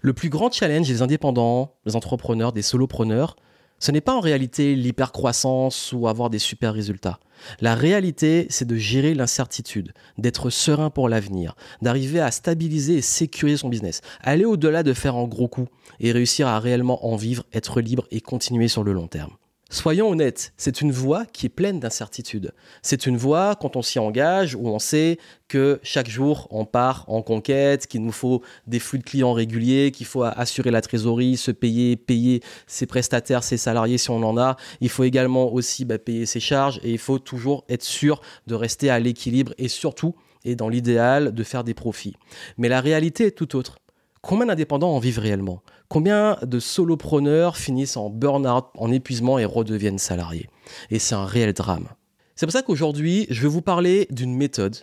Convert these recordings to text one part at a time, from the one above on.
Le plus grand challenge des indépendants, des entrepreneurs, des solopreneurs, ce n'est pas en réalité l'hypercroissance ou avoir des super résultats. La réalité, c'est de gérer l'incertitude, d'être serein pour l'avenir, d'arriver à stabiliser et sécuriser son business, aller au-delà de faire un gros coup et réussir à réellement en vivre, être libre et continuer sur le long terme. Soyons honnêtes, c'est une voie qui est pleine d'incertitudes. C'est une voie, quand on s'y engage, où on sait que chaque jour, on part en conquête, qu'il nous faut des flux de clients réguliers, qu'il faut assurer la trésorerie, se payer, payer ses prestataires, ses salariés si on en a. Il faut également aussi bah, payer ses charges et il faut toujours être sûr de rester à l'équilibre et surtout, et dans l'idéal, de faire des profits. Mais la réalité est tout autre. Combien d'indépendants en vivent réellement? Combien de solopreneurs finissent en burn-out, en épuisement et redeviennent salariés? Et c'est un réel drame. C'est pour ça qu'aujourd'hui, je vais vous parler d'une méthode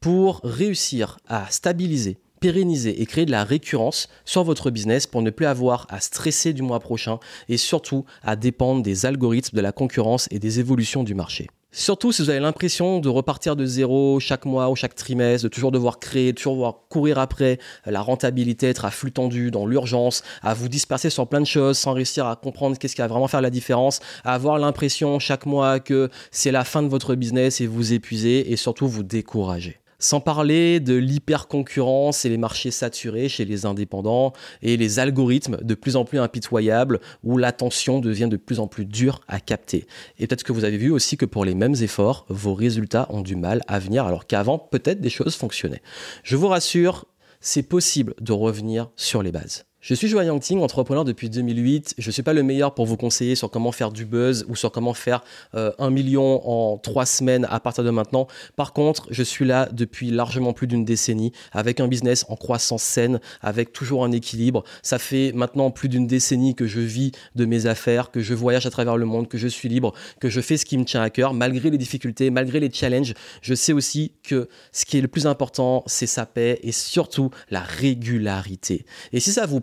pour réussir à stabiliser, pérenniser et créer de la récurrence sur votre business pour ne plus avoir à stresser du mois prochain et surtout à dépendre des algorithmes de la concurrence et des évolutions du marché. Surtout si vous avez l'impression de repartir de zéro chaque mois ou chaque trimestre, de toujours devoir créer, de toujours devoir courir après la rentabilité, être à flux tendu, dans l'urgence, à vous disperser sur plein de choses sans réussir à comprendre qu'est-ce qui va vraiment faire la différence, à avoir l'impression chaque mois que c'est la fin de votre business et vous épuisez et surtout vous décourager. Sans parler de l'hyper-concurrence et les marchés saturés chez les indépendants et les algorithmes de plus en plus impitoyables où l'attention devient de plus en plus dure à capter. Et peut-être que vous avez vu aussi que pour les mêmes efforts, vos résultats ont du mal à venir alors qu'avant, peut-être des choses fonctionnaient. Je vous rassure, c'est possible de revenir sur les bases. Je suis Joa Yangting, entrepreneur depuis 2008. Je ne suis pas le meilleur pour vous conseiller sur comment faire du buzz ou sur comment faire euh, un million en trois semaines à partir de maintenant. Par contre, je suis là depuis largement plus d'une décennie avec un business en croissance saine, avec toujours un équilibre. Ça fait maintenant plus d'une décennie que je vis de mes affaires, que je voyage à travers le monde, que je suis libre, que je fais ce qui me tient à cœur, malgré les difficultés, malgré les challenges. Je sais aussi que ce qui est le plus important, c'est sa paix et surtout la régularité. Et si ça vous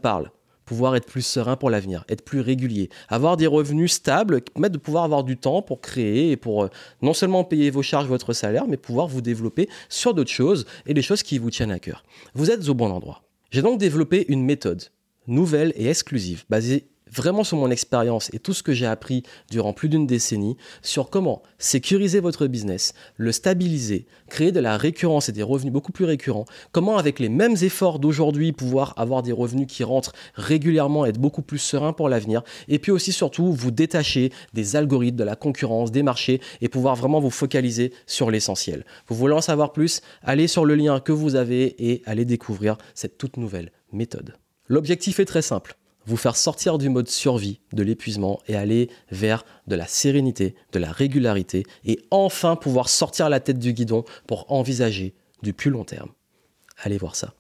pouvoir être plus serein pour l'avenir, être plus régulier, avoir des revenus stables, permettre de pouvoir avoir du temps pour créer et pour euh, non seulement payer vos charges, votre salaire, mais pouvoir vous développer sur d'autres choses et les choses qui vous tiennent à cœur. Vous êtes au bon endroit. J'ai donc développé une méthode nouvelle et exclusive basée vraiment sur mon expérience et tout ce que j'ai appris durant plus d'une décennie sur comment sécuriser votre business, le stabiliser, créer de la récurrence et des revenus beaucoup plus récurrents, comment avec les mêmes efforts d'aujourd'hui pouvoir avoir des revenus qui rentrent régulièrement, être beaucoup plus serein pour l'avenir, et puis aussi surtout vous détacher des algorithmes, de la concurrence, des marchés, et pouvoir vraiment vous focaliser sur l'essentiel. Vous voulez en savoir plus? Allez sur le lien que vous avez et allez découvrir cette toute nouvelle méthode. L'objectif est très simple vous faire sortir du mode survie, de l'épuisement et aller vers de la sérénité, de la régularité et enfin pouvoir sortir la tête du guidon pour envisager du plus long terme. Allez voir ça.